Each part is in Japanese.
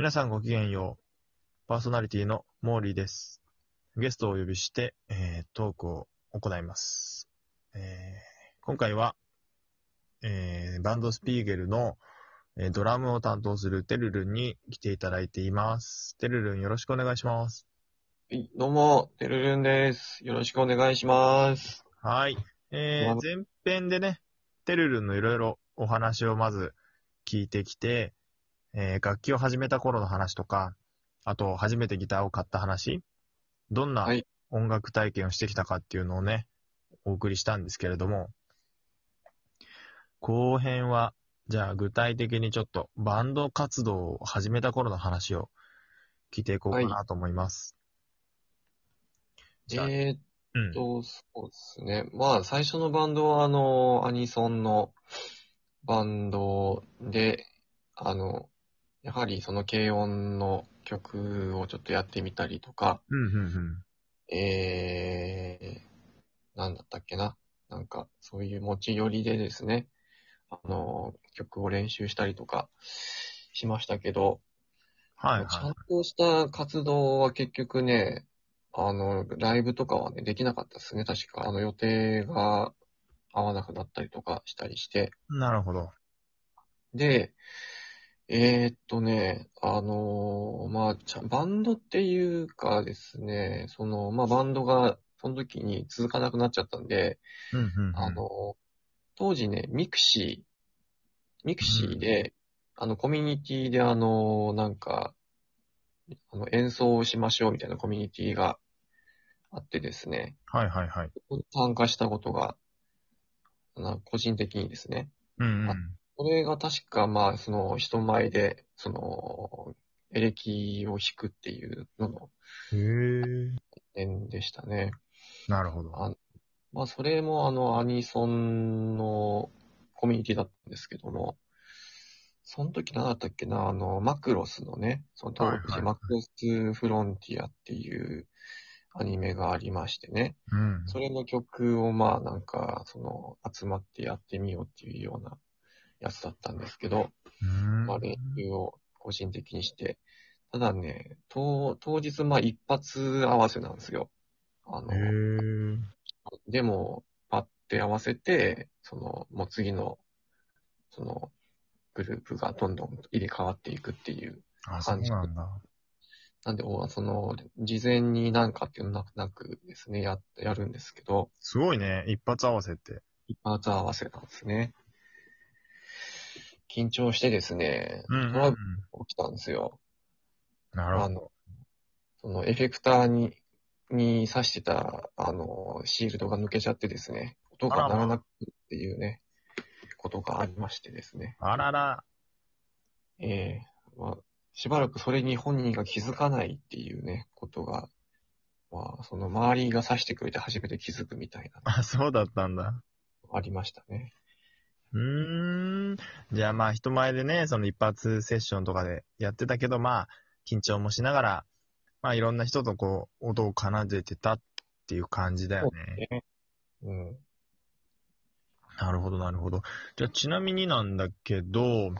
皆さんごきげんよう。パーソナリティのモーリーです。ゲストをお呼びして、えートークを行います。えー今回は、えーバンドスピーゲルの、えードラムを担当するテルルンに来ていただいています。テルルンよろしくお願いします。はい、どうも、てるるんです。よろしくお願いします。はい。えーま前編でね、テルルンのいろいろお話をまず聞いてきて、えー楽器を始めた頃の話とか、あと初めてギターを買った話、どんなはい音楽体験をしてきたかっていうのをね、お送りしたんですけれども、後編は、じゃあ具体的にちょっとバンド活動を始めた頃の話を聞いていこうかなと思います。じゃあえーっうん。と、そうですね。まあ、最初のバンドは、あの、アニソンのバンドで、あの、やはりその軽音の曲をちょっとやってみたりとか、うん、うん、うん。えー、なんだったっけな？なんか、そういう持ち寄りでですね、あの、曲を練習したりとかしましたけど、はい、ちゃんはい。とした活動は結局ね、あの、ライブとかはね、できなかったですね、確か。あの、予定が合わなくなったりとかしたりして。なるほど。で、えーっとね、あのまあちゃん、バンドっていうかですね、その、まあ、バンドが、その時に続かなくなっちゃったんで、うん、うん、うん。あの、当時ね、 mixi、mixi で、あの、コミュニティであの、なんか、あの、演奏をしましょうみたいなコミュニティがあってですね、はいはいはい。参加したことが、あの個人的にですね、うんうん。これが確か、まあ、その、人前で、その、エレキを弾くっていうののへえ。点でしたね。なるほど。あまあ、それもあの、アニソンのコミュニティだったんですけども、その時何だったっけな、あの、マクロスのね、その当時、はいはいはいマクロスフロンティアっていうアニメがありましてね、うん。それの曲をまあなんか、その、集まってやってみようっていうようなやつだったんですけど、うんまあ練習を個人的にして、ただね、当当日まあ一発合わせなんですよ。あの。でも、パッて合わせて、その、もう次の、その、グループがどんどん入れ替わっていくっていう。あ、そうなんだ。なんで、おその、事前になんかっていうのなくなくですね、や、やるんですけど、すごいね。一発合わせって。一発合わせなんですね。緊張してですね、うんうんうんトラブル起きたんですよ。なるほど。あの、そのエフェクターに、に挿してた、あの、シールドが抜けちゃってですね、音が鳴らなくっていうね、ことがありましてですね。あらら。ええまあ、しばらくそれに本人が気づかないっていうね、ことが、まあ、その周りが挿してくれて初めて気づくみたいな、あ、そうだったんだ。ありましたね。うーん。じゃあまあ人前でね、その一発セッションとかでやってたけど、まあ、緊張もしながら、まあいろんな人とこう、音を奏でてたっていう感じだよね。ねうん。なるほど、なるほど。じゃあちなみになんだけど、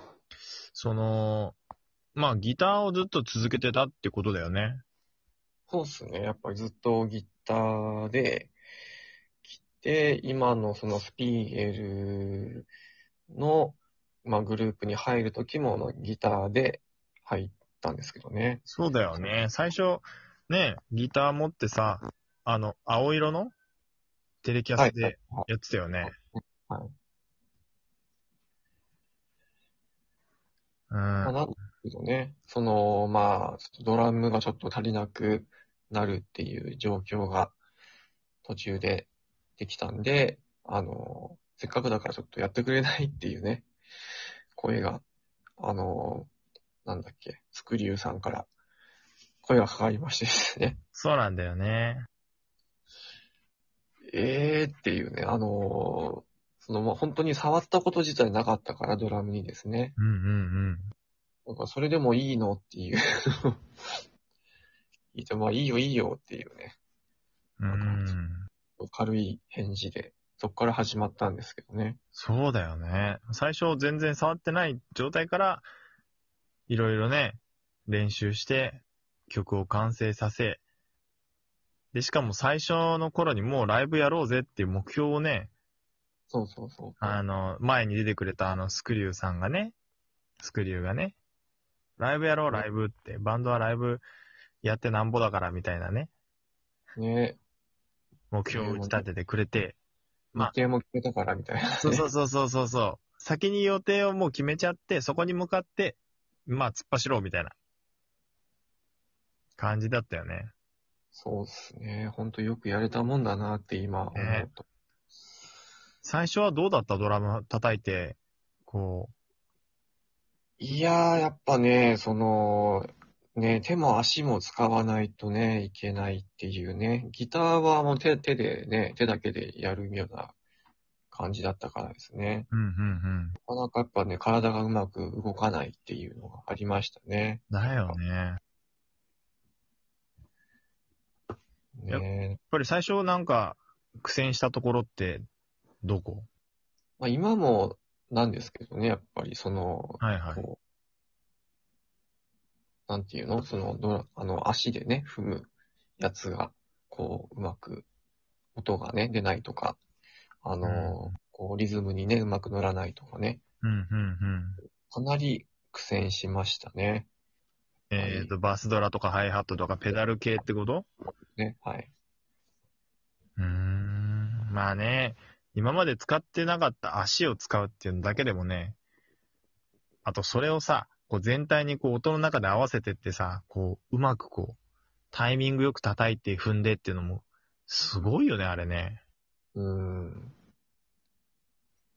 その、まあギターをずっと続けてたってことだよね。そうっすね。やっぱりずっとギターで今のそのスピーゲルの、まあ、グループに入るときもギターで入ったんですけどね。そうだよね。最初、ね、ギター持ってさ、あの、青色のテレキャスはいでやってたよね。はい。うん。まあ、なんだけどね、その、まあ、ドラムがちょっと足りなくなるっていう状況が途中でできたんで、あの、せっかくだからちょっとやってくれないっていうね、声が、あの、なんだっけ、スクリューさんから声がかかりましてですね、そうなんだよね。えーっていうね、あの、その、まあ、本当に触ったこと自体なかったから、ドラムにですね。うんうんなんかそれでもいいのっていう。いいと、まあいいよいいよっていうね、うん。うん。軽い返事で、そこから始まったんですけどね。そうだよね。最初全然触ってない状態から、いろいろね、練習して、曲を完成させ、で、しかも最初の頃にもうライブやろうぜっていう目標をね、そうそうそう。あの、前に出てくれたあの、スクリューさんがね、スクリューがね、ライブやろう、ライブって、バンドはライブやってなんぼだからみたいなね、ね目標を打ち立ててくれて、まあ日程も決めたからみたいな、ね。そうそうそうそうそうそう。先に予定をもう決めちゃって、そこに向かって、まあ突っ走ろうみたいな感じだったよね。そうですね。ほんとよくやれたもんだなって今思うと。最初はどうだった？ドラム叩いて、こいやー、やっぱね、その、ね、手も足も使わないとね、いけないっていうね。ギターはもう手、手でね、手だけでやるような感じだったからですね。う、うんうんうん。なかなかやっぱね、体がうまく動かないっていうのがありましたね。だよね。やっねぱり最初なんか苦戦したところって、どこ？まあ今もなんですけどね、やっぱりその、はいはい。こう、なんていうの？その、ドラあの、足でね、踏むやつが、こう、うまく、音がね、出ないとか、あの、うんこう、リズムにね、うまく乗らないとかね、うんうんうん。かなり苦戦しましたね。えっ、と、バスドラとかハイハットとかペダル系ってこと？ね、はい。うーん。まあね、今まで使ってなかった足を使うっていうのだけでもね、あとそれをさ、こう全体にこう音の中で合わせてってさ、こう、うまくこう、タイミングよく叩いて踏んでっていうのも、すごいよね、あれね。うーん。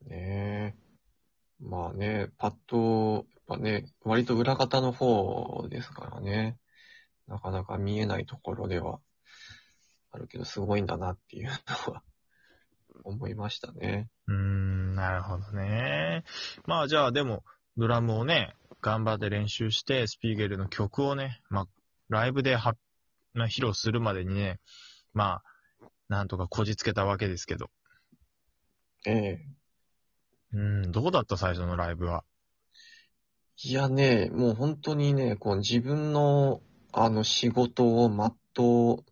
ねえ。まあね、パッと、やっぱね、割と裏方の方ですからね。なかなか見えないところではあるけど、すごいんだなっていうのは 思いましたね。うーん、なるほどね。まあじゃあでも、ドラムをね、頑張って練習して、スピーゲルの曲をね、まあ、ライブでは、まあ、披露するまでにね、まあ、なんとかこじつけたわけですけど。ええ。うん、どうだった？最初のライブは。いやね、もう本当にね、こう自分の、あの仕事を全う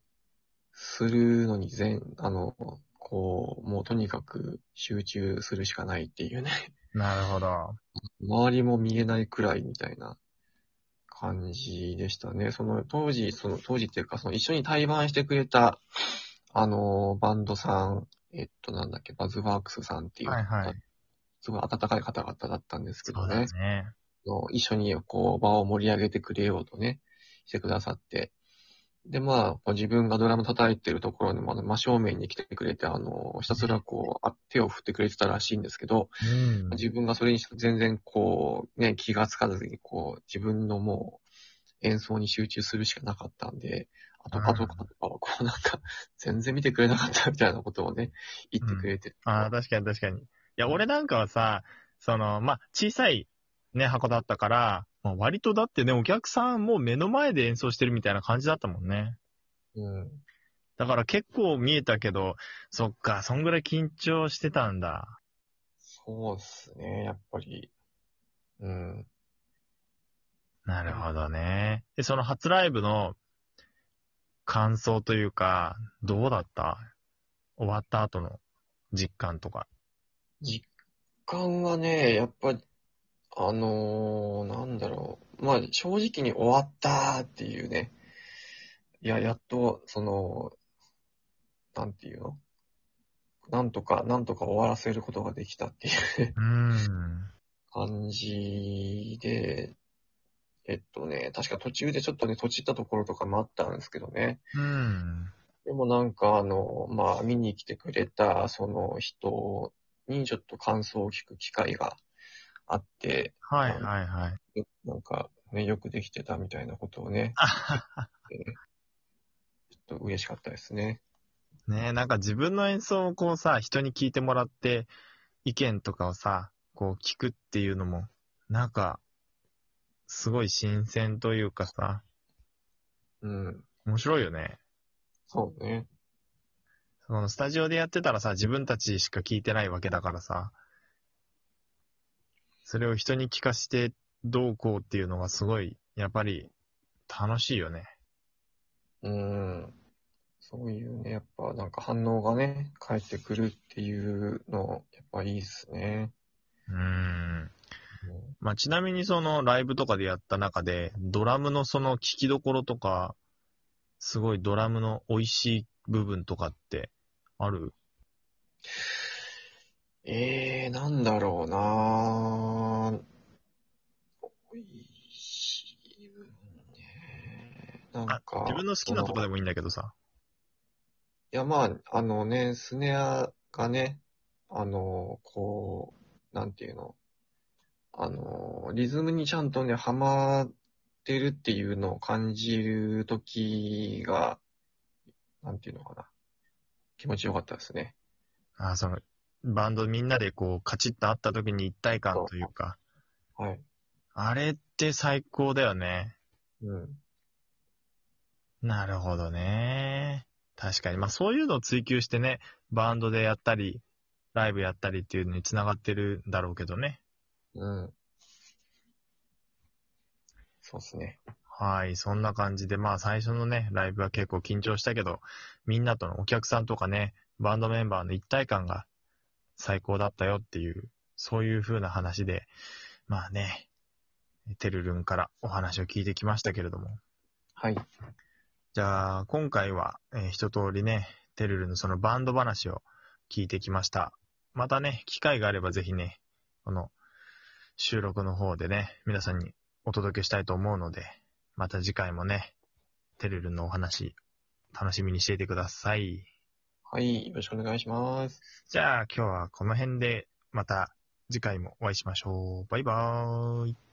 するのに全、あの、こう、もうとにかく集中するしかないっていうね。なるほど。周りも見えないくらいみたいな感じでしたね。その当時、その当時っていうか、その一緒に対バンしてくれた、あの、バンドさん、えっと、なんだっけ、バズワークスさんっていう、はいはい。すごい温かい方々だったんですけそうだどね。ね。の一緒にこう場を盛り上げてくれようとね、してくださって。で、まあ、自分がドラム叩いてるところにも、あの真正面に来てくれて、あの、ひたすらこう、あ手を振ってくれてたらしいんですけど、うん。自分がそれに全然こう、ね、気がつかずに、こう、自分のもう、演奏に集中するしかなかったんで、あとパトカーとかはこうなんか、全然見てくれなかったみたいなことをね、言ってくれて。ああ、確かに確かに。いや、俺なんかはさ、その、まあ、小さいね、箱だったから、まあ、割とだってね、お客さんもう目の前で演奏してるみたいな感じだったもんね。うん。だから結構見えたけど、そっか、そんぐらい緊張してたんだ。そうですね、やっぱり。うん。なるほどね。で、その初ライブの感想というか、どうだった？終わった後の実感とか。実感はね、やっぱり、あのー。まあ、正直に終わったっていうね。いや、やっと、その、なんていうの？なんとか、なんとか終わらせることができたっていううーん。感じで、えっとね、確か途中でちょっとね、閉じったところとかもあったんですけどね。うん。でもなんかあの、まあ見に来てくれたその人にちょっと感想を聞く機会があって、はいはいはい。よなんかね、よくできてたみたいなことをね、ちょっと嬉しかったですね。ねえ、なんか自分の演奏をこうさ、人に聞いてもらって、意見とかをさ、こう聞くっていうのも、なんか、すごい新鮮というかさ、うん。面白いよね。そうね。そのスタジオでやってたらさ、自分たちしか聞いてないわけだからさ、それを人に聞かしてどうこうっていうのがすごい、やっぱり楽しいよね。うん。そういうね、やっぱなんか反応がね、返ってくるっていうの、やっぱいいっすね。うーん。うんまあ、ちなみにそのライブとかでやった中で、ドラムのその聴きどころとか、すごいドラムの美味しい部分とかってある？えー、なんだろうな。なんあか。自分の好きなとこでもいいんだけどさ。いや、まあ、あのね、スネアがね、あの、こう、なんていうの、あの、リズムにちゃんとね、ハマってるっていうのを感じるときが、なんていうのかな。気持ちよかったですね。あその、バンドみんなでこう、カチッと会った時に一体感というか、はい。あれって最高だよね。うん。なるほどね。確かに。まあそういうのを追求してね、バンドでやったり、ライブやったりっていうのに繋がってるんだろうけどね。うん。そうですね。はい。そんな感じで、まあ最初のね、ライブは結構緊張したけど、みんなとのお客さんとかね、バンドメンバーの一体感が最高だったよっていう、そういう風な話で、まあね、てるるんからお話を聞いてきましたけれども。はい。じゃあ、今回は、えー一通りね、てるるのそのバンド話を聞いてきました。またね、機会があればぜひね、この収録の方でね、皆さんにお届けしたいと思うので、また次回もね、てるるのお話、楽しみにしていてください。はい。よろしくお願いします。じゃあ、今日はこの辺で、また次回もお会いしましょう。バイバーイ。